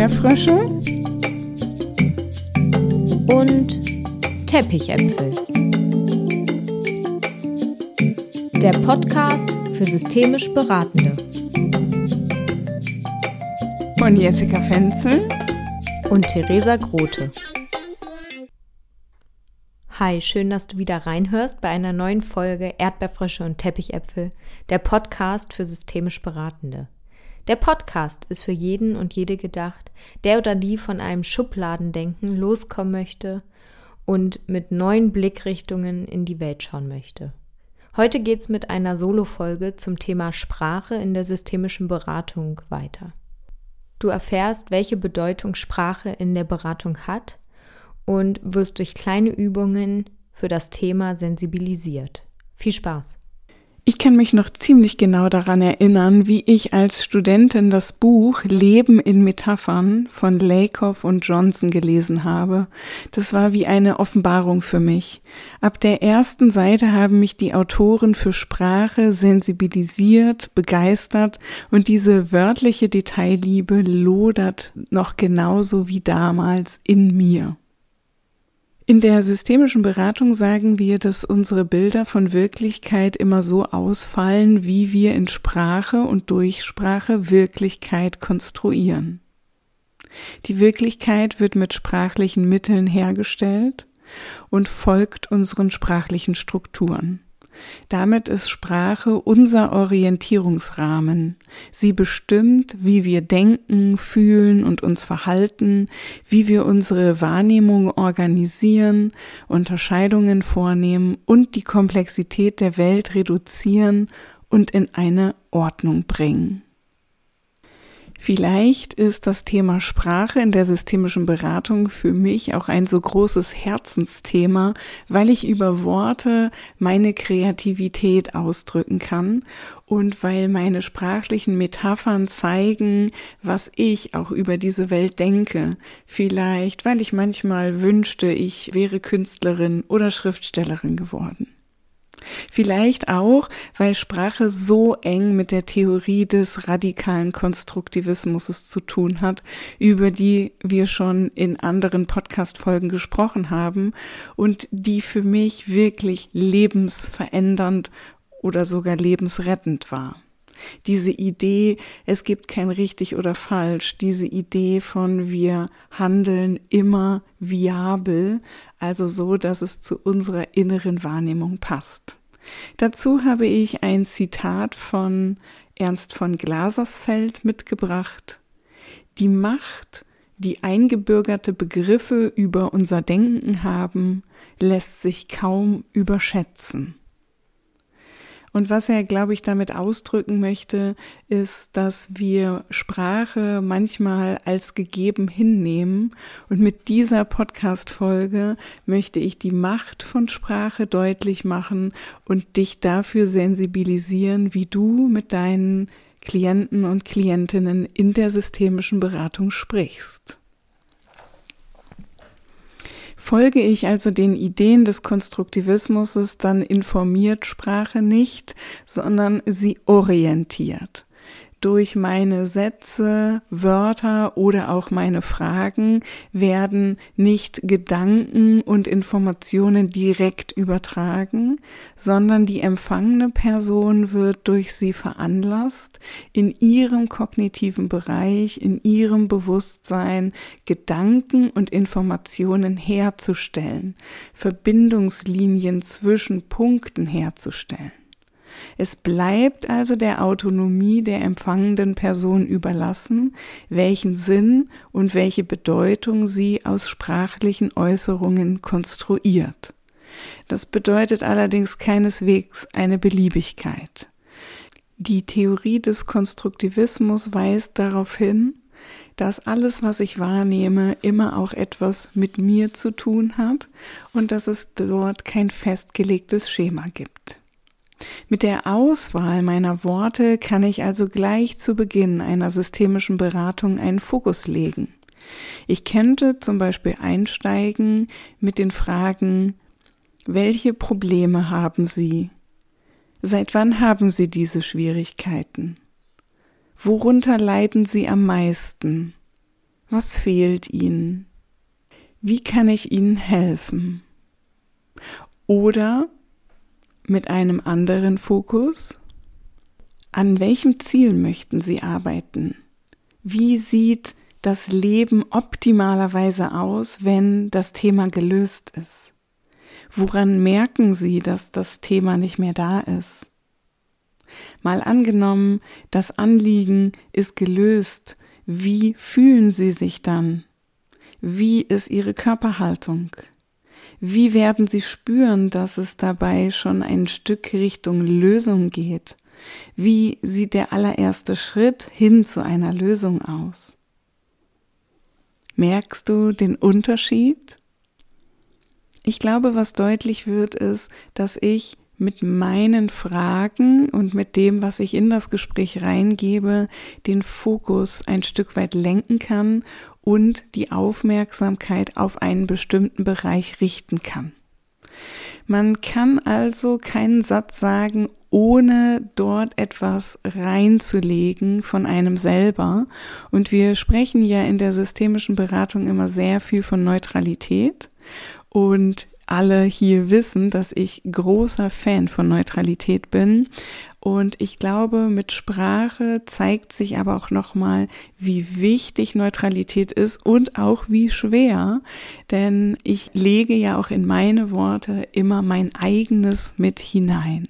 Erdbeerfrösche und Teppichäpfel. Der Podcast für systemisch Beratende. Von Jessica Fenzel und Theresa Grote. Hi, schön, dass du wieder reinhörst bei einer neuen Folge Erdbeerfrösche und Teppichäpfel, der Podcast für systemisch Beratende. Der Podcast ist für jeden und jede gedacht, der oder die von einem Schubladendenken loskommen möchte und mit neuen Blickrichtungen in die Welt schauen möchte. Heute geht's mit einer Solo-Folge zum Thema Sprache in der systemischen Beratung weiter. Du erfährst, welche Bedeutung Sprache in der Beratung hat und wirst durch kleine Übungen für das Thema sensibilisiert. Viel Spaß! Ich kann mich noch ziemlich genau daran erinnern, wie ich als Studentin das Buch Leben in Metaphern von Lakoff und Johnson gelesen habe. Das war wie eine Offenbarung für mich. Ab der ersten Seite haben mich die Autoren für Sprache sensibilisiert, begeistert und diese wörtliche Detailliebe lodert noch genauso wie damals in mir. In der systemischen Beratung sagen wir, dass unsere Bilder von Wirklichkeit immer so ausfallen, wie wir in Sprache und durch Sprache Wirklichkeit konstruieren. Die Wirklichkeit wird mit sprachlichen Mitteln hergestellt und folgt unseren sprachlichen Strukturen. Damit ist Sprache unser Orientierungsrahmen. Sie bestimmt, wie wir denken, fühlen und uns verhalten, wie wir unsere Wahrnehmung organisieren, Unterscheidungen vornehmen und die Komplexität der Welt reduzieren und in eine Ordnung bringen. Vielleicht ist das Thema Sprache in der systemischen Beratung für mich auch ein so großes Herzensthema, weil ich über Worte meine Kreativität ausdrücken kann und weil meine sprachlichen Metaphern zeigen, was ich auch über diese Welt denke. Vielleicht, weil ich manchmal wünschte, ich wäre Künstlerin oder Schriftstellerin geworden. Vielleicht auch, weil Sprache so eng mit der Theorie des radikalen Konstruktivismus zu tun hat, über die wir schon in anderen Podcast-Folgen gesprochen haben und die für mich wirklich lebensverändernd oder sogar lebensrettend war. Diese Idee, es gibt kein richtig oder falsch, diese Idee von wir handeln immer viabel, also so, dass es zu unserer inneren Wahrnehmung passt. Dazu habe ich ein Zitat von Ernst von Glasersfeld mitgebracht. Die Macht, die eingebürgerte Begriffe über unser Denken haben, lässt sich kaum überschätzen. Und was er, glaube ich, damit ausdrücken möchte, ist, dass wir Sprache manchmal als gegeben hinnehmen. Und mit dieser Podcast-Folge möchte ich die Macht von Sprache deutlich machen und dich dafür sensibilisieren, wie du mit deinen Klienten und Klientinnen in der systemischen Beratung sprichst. Folge ich also den Ideen des Konstruktivismus, dann informiert Sprache nicht, sondern sie orientiert durch meine Sätze, Wörter oder auch meine Fragen werden nicht Gedanken und Informationen direkt übertragen, sondern die empfangene Person wird durch sie veranlasst, in ihrem kognitiven Bereich, in ihrem Bewusstsein Gedanken und Informationen herzustellen, Verbindungslinien zwischen Punkten herzustellen. Es bleibt also der Autonomie der empfangenden Person überlassen, welchen Sinn und welche Bedeutung sie aus sprachlichen Äußerungen konstruiert. Das bedeutet allerdings keineswegs eine Beliebigkeit. Die Theorie des Konstruktivismus weist darauf hin, dass alles, was ich wahrnehme, immer auch etwas mit mir zu tun hat und dass es dort kein festgelegtes Schema gibt. Mit der Auswahl meiner Worte kann ich also gleich zu Beginn einer systemischen Beratung einen Fokus legen. Ich könnte zum Beispiel einsteigen mit den Fragen, welche Probleme haben Sie? Seit wann haben Sie diese Schwierigkeiten? Worunter leiden Sie am meisten? Was fehlt Ihnen? Wie kann ich Ihnen helfen? Oder mit einem anderen Fokus, an welchem Ziel möchten Sie arbeiten? Wie sieht das Leben optimalerweise aus, wenn das Thema gelöst ist? Woran merken Sie, dass das Thema nicht mehr da ist? Mal angenommen, das Anliegen ist gelöst, wie fühlen Sie sich dann? Wie ist Ihre Körperhaltung? Wie werden Sie spüren, dass es dabei schon ein Stück Richtung Lösung geht? Wie sieht der allererste Schritt hin zu einer Lösung aus? Merkst du den Unterschied? Ich glaube, was deutlich wird, ist, dass ich mit meinen Fragen und mit dem, was ich in das Gespräch reingebe, den Fokus ein Stück weit lenken kann und die Aufmerksamkeit auf einen bestimmten Bereich richten kann. Man kann also keinen Satz sagen, ohne dort etwas reinzulegen von einem selber. Und wir sprechen ja in der systemischen Beratung immer sehr viel von Neutralität. Und alle hier wissen, dass ich großer Fan von Neutralität bin. Und ich glaube, mit Sprache zeigt sich aber auch nochmal, wie wichtig Neutralität ist und auch wie schwer. Denn ich lege ja auch in meine Worte immer mein eigenes mit hinein.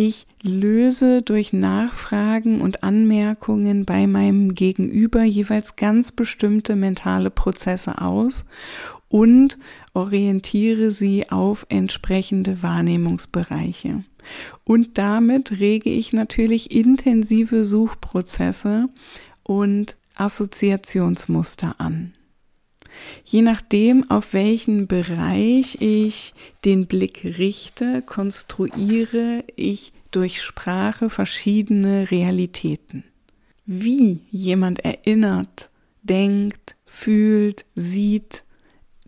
Ich löse durch Nachfragen und Anmerkungen bei meinem Gegenüber jeweils ganz bestimmte mentale Prozesse aus und orientiere sie auf entsprechende Wahrnehmungsbereiche. Und damit rege ich natürlich intensive Suchprozesse und Assoziationsmuster an. Je nachdem, auf welchen Bereich ich den Blick richte, konstruiere ich durch Sprache verschiedene Realitäten. Wie jemand erinnert, denkt, fühlt, sieht,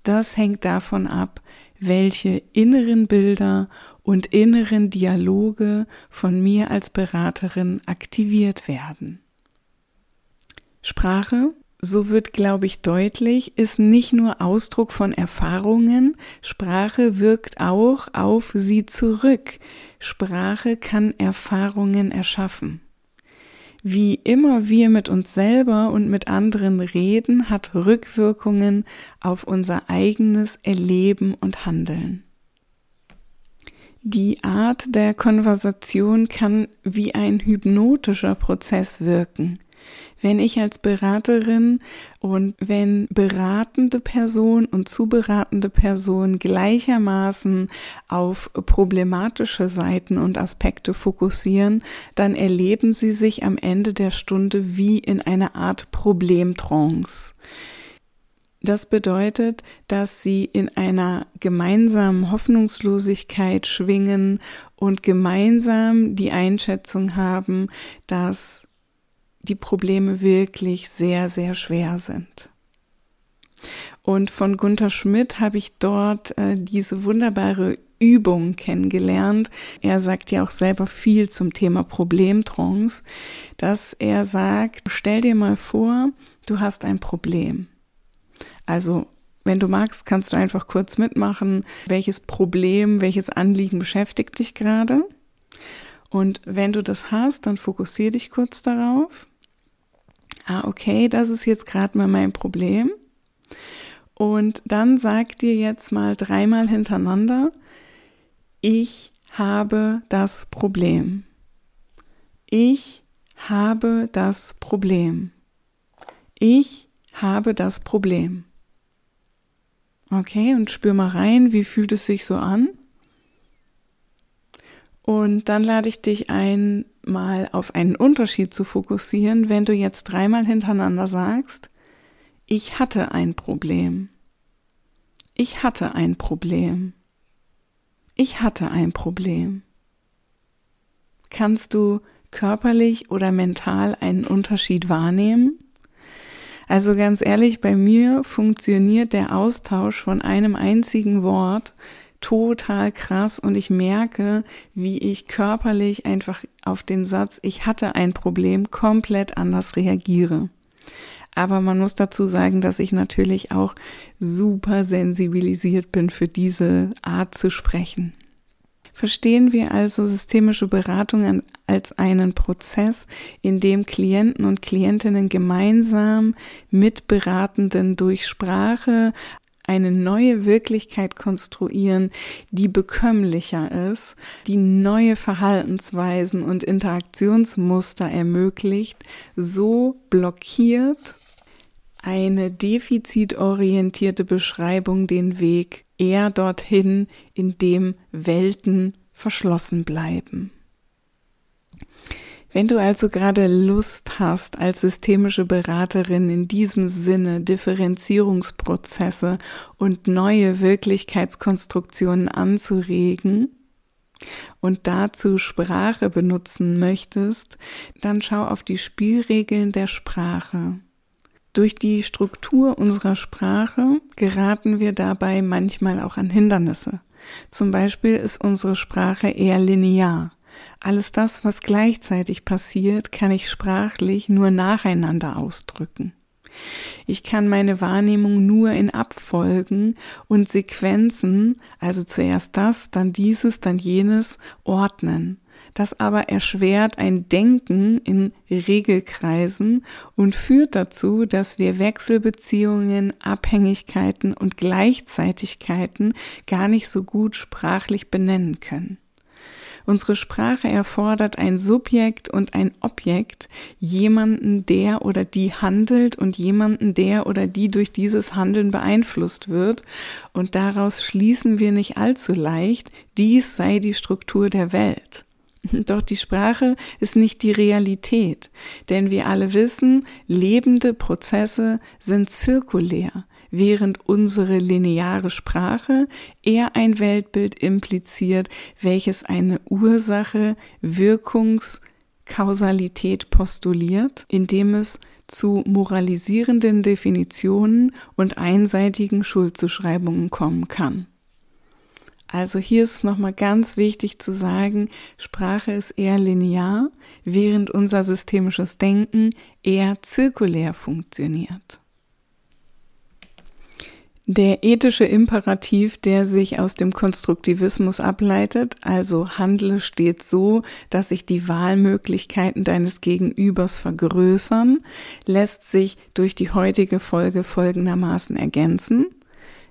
das hängt davon ab, welche inneren Bilder und inneren Dialoge von mir als Beraterin aktiviert werden. Sprache, so wird, glaube ich, deutlich, ist nicht nur Ausdruck von Erfahrungen, Sprache wirkt auch auf sie zurück. Sprache kann Erfahrungen erschaffen. Wie immer wir mit uns selber und mit anderen reden, hat Rückwirkungen auf unser eigenes Erleben und Handeln. Die Art der Konversation kann wie ein hypnotischer Prozess wirken wenn ich als Beraterin und wenn beratende Person und zuberatende Person gleichermaßen auf problematische Seiten und Aspekte fokussieren, dann erleben sie sich am Ende der Stunde wie in einer Art Problemtrance. Das bedeutet, dass sie in einer gemeinsamen Hoffnungslosigkeit schwingen und gemeinsam die Einschätzung haben, dass die Probleme wirklich sehr, sehr schwer sind. Und von Gunther Schmidt habe ich dort äh, diese wunderbare Übung kennengelernt. Er sagt ja auch selber viel zum Thema Problemtrance, dass er sagt, stell dir mal vor, du hast ein Problem. Also wenn du magst, kannst du einfach kurz mitmachen, welches Problem, welches Anliegen beschäftigt dich gerade. Und wenn du das hast, dann fokussiere dich kurz darauf ah, okay, das ist jetzt gerade mal mein Problem. Und dann sag dir jetzt mal dreimal hintereinander, ich habe das Problem. Ich habe das Problem. Ich habe das Problem. Okay, und spür mal rein, wie fühlt es sich so an? Und dann lade ich dich ein, mal auf einen Unterschied zu fokussieren, wenn du jetzt dreimal hintereinander sagst, ich hatte ein Problem. Ich hatte ein Problem. Ich hatte ein Problem. Kannst du körperlich oder mental einen Unterschied wahrnehmen? Also ganz ehrlich, bei mir funktioniert der Austausch von einem einzigen Wort total krass und ich merke, wie ich körperlich einfach auf den Satz, ich hatte ein Problem, komplett anders reagiere. Aber man muss dazu sagen, dass ich natürlich auch super sensibilisiert bin für diese Art zu sprechen. Verstehen wir also systemische Beratung als einen Prozess, in dem Klienten und Klientinnen gemeinsam mit Beratenden durch Sprache eine neue Wirklichkeit konstruieren, die bekömmlicher ist, die neue Verhaltensweisen und Interaktionsmuster ermöglicht, so blockiert eine defizitorientierte Beschreibung den Weg eher dorthin, in dem Welten verschlossen bleiben. Wenn du also gerade Lust hast, als systemische Beraterin in diesem Sinne Differenzierungsprozesse und neue Wirklichkeitskonstruktionen anzuregen und dazu Sprache benutzen möchtest, dann schau auf die Spielregeln der Sprache. Durch die Struktur unserer Sprache geraten wir dabei manchmal auch an Hindernisse. Zum Beispiel ist unsere Sprache eher linear. Alles das, was gleichzeitig passiert, kann ich sprachlich nur nacheinander ausdrücken. Ich kann meine Wahrnehmung nur in Abfolgen und Sequenzen, also zuerst das, dann dieses, dann jenes, ordnen. Das aber erschwert ein Denken in Regelkreisen und führt dazu, dass wir Wechselbeziehungen, Abhängigkeiten und Gleichzeitigkeiten gar nicht so gut sprachlich benennen können. Unsere Sprache erfordert ein Subjekt und ein Objekt, jemanden, der oder die handelt und jemanden, der oder die durch dieses Handeln beeinflusst wird. Und daraus schließen wir nicht allzu leicht, dies sei die Struktur der Welt. Doch die Sprache ist nicht die Realität, denn wir alle wissen, lebende Prozesse sind zirkulär während unsere lineare Sprache eher ein Weltbild impliziert, welches eine Ursache Wirkungskausalität postuliert, indem es zu moralisierenden Definitionen und einseitigen Schuldzuschreibungen kommen kann. Also hier ist nochmal ganz wichtig zu sagen, Sprache ist eher linear, während unser systemisches Denken eher zirkulär funktioniert. Der ethische Imperativ, der sich aus dem Konstruktivismus ableitet, also handle stets so, dass sich die Wahlmöglichkeiten deines Gegenübers vergrößern, lässt sich durch die heutige Folge folgendermaßen ergänzen.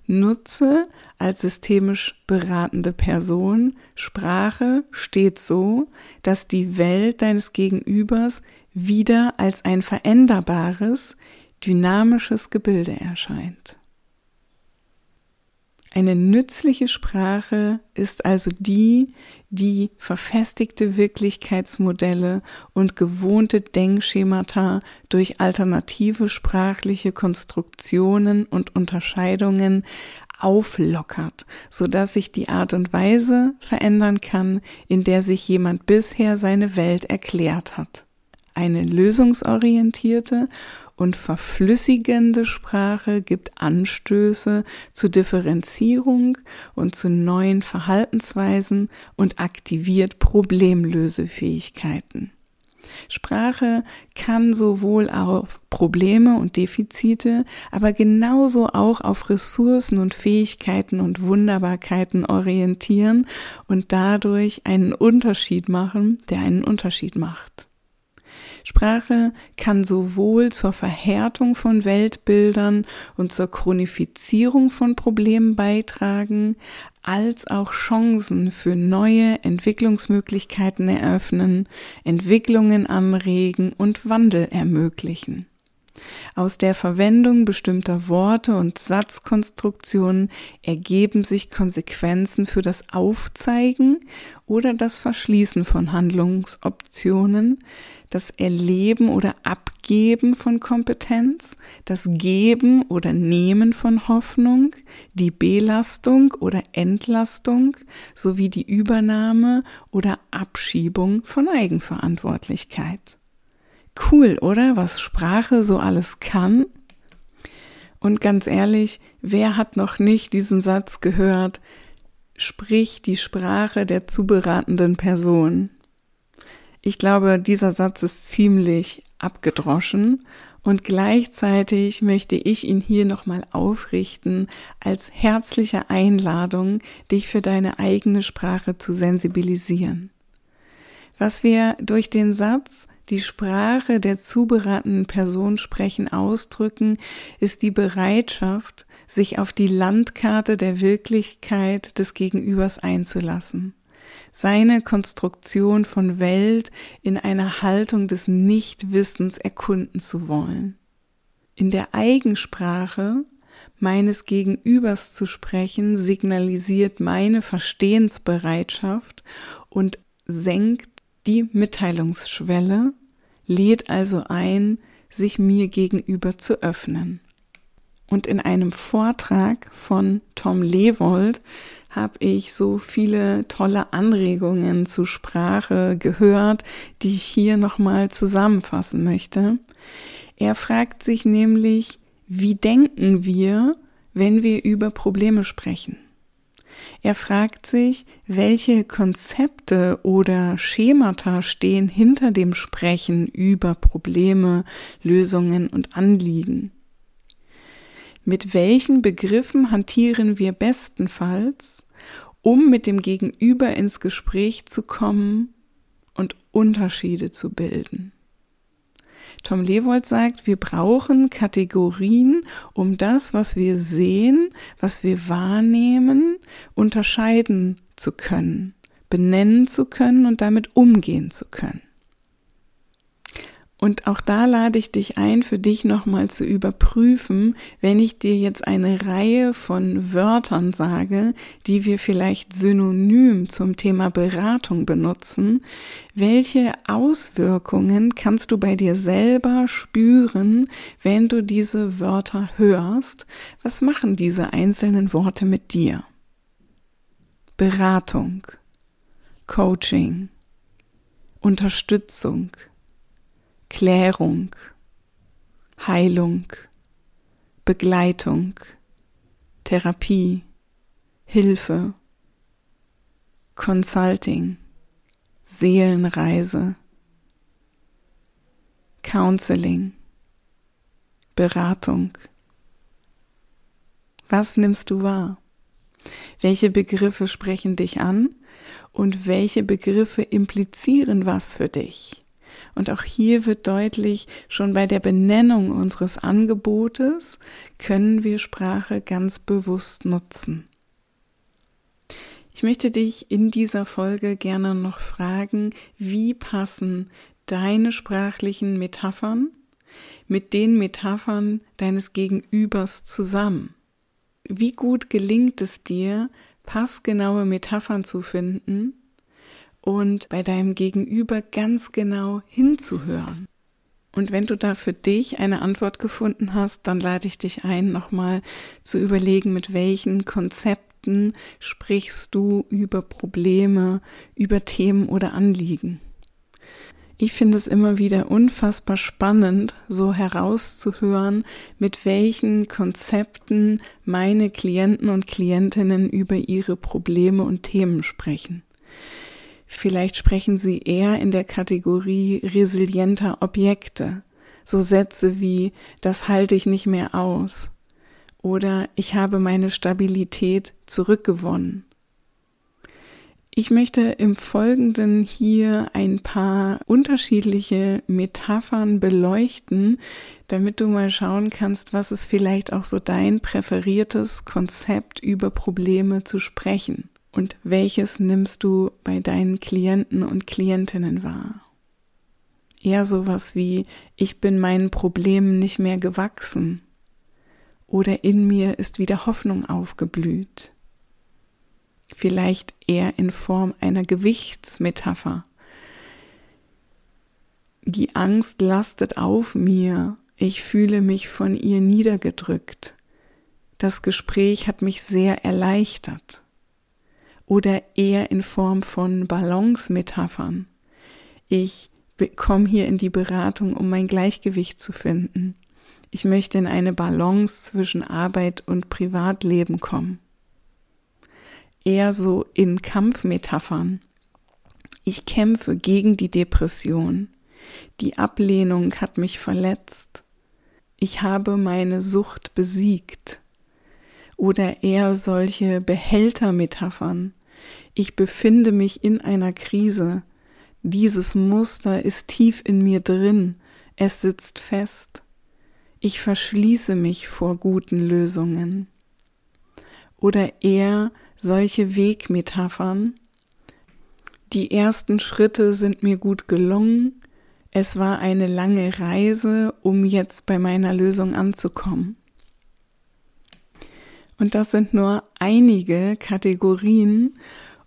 Nutze als systemisch beratende Person Sprache stets so, dass die Welt deines Gegenübers wieder als ein veränderbares, dynamisches Gebilde erscheint. Eine nützliche Sprache ist also die, die verfestigte Wirklichkeitsmodelle und gewohnte Denkschemata durch alternative sprachliche Konstruktionen und Unterscheidungen auflockert, so dass sich die Art und Weise verändern kann, in der sich jemand bisher seine Welt erklärt hat. Eine lösungsorientierte und verflüssigende Sprache gibt Anstöße zur Differenzierung und zu neuen Verhaltensweisen und aktiviert Problemlösefähigkeiten. Sprache kann sowohl auf Probleme und Defizite, aber genauso auch auf Ressourcen und Fähigkeiten und Wunderbarkeiten orientieren und dadurch einen Unterschied machen, der einen Unterschied macht. Sprache kann sowohl zur Verhärtung von Weltbildern und zur Chronifizierung von Problemen beitragen, als auch Chancen für neue Entwicklungsmöglichkeiten eröffnen, Entwicklungen anregen und Wandel ermöglichen. Aus der Verwendung bestimmter Worte und Satzkonstruktionen ergeben sich Konsequenzen für das Aufzeigen oder das Verschließen von Handlungsoptionen, das Erleben oder Abgeben von Kompetenz, das Geben oder Nehmen von Hoffnung, die Belastung oder Entlastung sowie die Übernahme oder Abschiebung von Eigenverantwortlichkeit. Cool, oder? Was Sprache so alles kann? Und ganz ehrlich, wer hat noch nicht diesen Satz gehört? Sprich die Sprache der zuberatenden Person. Ich glaube, dieser Satz ist ziemlich abgedroschen Und gleichzeitig möchte ich ihn hier nochmal aufrichten als herzliche Einladung, dich für deine eigene Sprache zu sensibilisieren. Was wir durch den Satz die Sprache der zubereitenden Person sprechen ausdrücken, ist die Bereitschaft, sich auf die Landkarte der Wirklichkeit des Gegenübers einzulassen seine Konstruktion von Welt in einer Haltung des Nichtwissens erkunden zu wollen. In der Eigensprache meines Gegenübers zu sprechen, signalisiert meine Verstehensbereitschaft und senkt die Mitteilungsschwelle, lädt also ein, sich mir gegenüber zu öffnen. Und in einem Vortrag von Tom Lewold habe ich so viele tolle Anregungen zu Sprache gehört, die ich hier nochmal zusammenfassen möchte. Er fragt sich nämlich, wie denken wir, wenn wir über Probleme sprechen? Er fragt sich, welche Konzepte oder Schemata stehen hinter dem Sprechen über Probleme, Lösungen und Anliegen. Mit welchen Begriffen hantieren wir bestenfalls, um mit dem Gegenüber ins Gespräch zu kommen und Unterschiede zu bilden? Tom Lewold sagt, wir brauchen Kategorien, um das, was wir sehen, was wir wahrnehmen, unterscheiden zu können, benennen zu können und damit umgehen zu können. Und auch da lade ich dich ein, für dich nochmal zu überprüfen, wenn ich dir jetzt eine Reihe von Wörtern sage, die wir vielleicht synonym zum Thema Beratung benutzen, welche Auswirkungen kannst du bei dir selber spüren, wenn du diese Wörter hörst? Was machen diese einzelnen Worte mit dir? Beratung, Coaching, Unterstützung, Klärung, Heilung, Begleitung, Therapie, Hilfe, Consulting, Seelenreise, Counseling, Beratung. Was nimmst du wahr? Welche Begriffe sprechen dich an und welche Begriffe implizieren was für dich? Und auch hier wird deutlich, schon bei der Benennung unseres Angebotes können wir Sprache ganz bewusst nutzen. Ich möchte dich in dieser Folge gerne noch fragen, wie passen deine sprachlichen Metaphern mit den Metaphern deines Gegenübers zusammen? Wie gut gelingt es dir, passgenaue Metaphern zu finden, und bei deinem Gegenüber ganz genau hinzuhören. Und wenn du da für dich eine Antwort gefunden hast, dann lade ich dich ein, nochmal zu überlegen, mit welchen Konzepten sprichst du über Probleme, über Themen oder Anliegen. Ich finde es immer wieder unfassbar spannend, so herauszuhören, mit welchen Konzepten meine Klienten und Klientinnen über ihre Probleme und Themen sprechen. Vielleicht sprechen Sie eher in der Kategorie resilienter Objekte. So Sätze wie das halte ich nicht mehr aus oder ich habe meine Stabilität zurückgewonnen. Ich möchte im Folgenden hier ein paar unterschiedliche Metaphern beleuchten, damit du mal schauen kannst, was ist vielleicht auch so dein präferiertes Konzept über Probleme zu sprechen und welches nimmst du bei deinen Klienten und Klientinnen wahr? Eher sowas wie, ich bin meinen Problemen nicht mehr gewachsen oder in mir ist wieder Hoffnung aufgeblüht. Vielleicht eher in Form einer Gewichtsmetapher. Die Angst lastet auf mir, ich fühle mich von ihr niedergedrückt. Das Gespräch hat mich sehr erleichtert oder eher in Form von Balance-Metaphern. Ich komme hier in die Beratung, um mein Gleichgewicht zu finden. Ich möchte in eine Balance zwischen Arbeit und Privatleben kommen. Eher so in Kampfmetaphern. Ich kämpfe gegen die Depression. Die Ablehnung hat mich verletzt. ich habe meine Sucht besiegt. Oder eher solche Behältermetaphern. Ich befinde mich in einer Krise. Dieses Muster ist tief in mir drin. Es sitzt fest. Ich verschließe mich vor guten Lösungen. Oder eher solche Wegmetaphern. Die ersten Schritte sind mir gut gelungen. Es war eine lange Reise, um jetzt bei meiner Lösung anzukommen. Und das sind nur einige Kategorien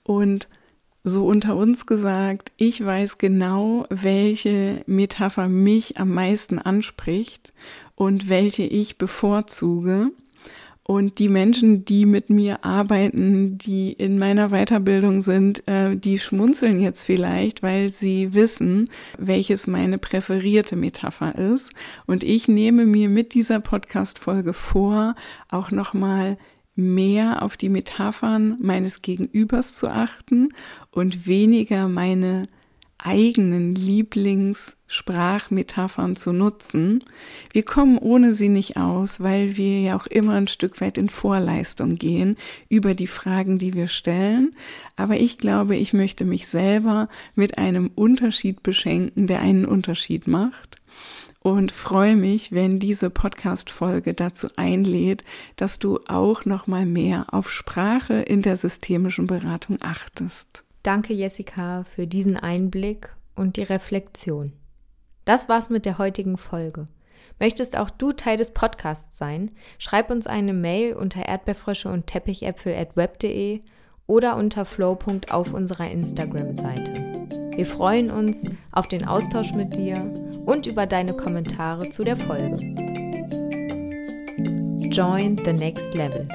und so unter uns gesagt, ich weiß genau, welche Metapher mich am meisten anspricht und welche ich bevorzuge. Und die Menschen, die mit mir arbeiten, die in meiner Weiterbildung sind, äh, die schmunzeln jetzt vielleicht, weil sie wissen, welches meine präferierte Metapher ist. Und ich nehme mir mit dieser Podcast-Folge vor, auch nochmal mehr auf die Metaphern meines Gegenübers zu achten und weniger meine eigenen Lieblingssprachmetaphern zu nutzen. Wir kommen ohne sie nicht aus, weil wir ja auch immer ein Stück weit in Vorleistung gehen über die Fragen, die wir stellen. Aber ich glaube, ich möchte mich selber mit einem Unterschied beschenken, der einen Unterschied macht und freue mich, wenn diese Podcast-Folge dazu einlädt, dass du auch noch mal mehr auf Sprache in der systemischen Beratung achtest. Danke, Jessica, für diesen Einblick und die Reflexion. Das war's mit der heutigen Folge. Möchtest auch du Teil des Podcasts sein? Schreib uns eine Mail unter erdbeerfrösche und teppichäpfel at web.de oder unter flow. auf unserer Instagram-Seite. Wir freuen uns auf den Austausch mit dir und über deine Kommentare zu der Folge. Join the next level.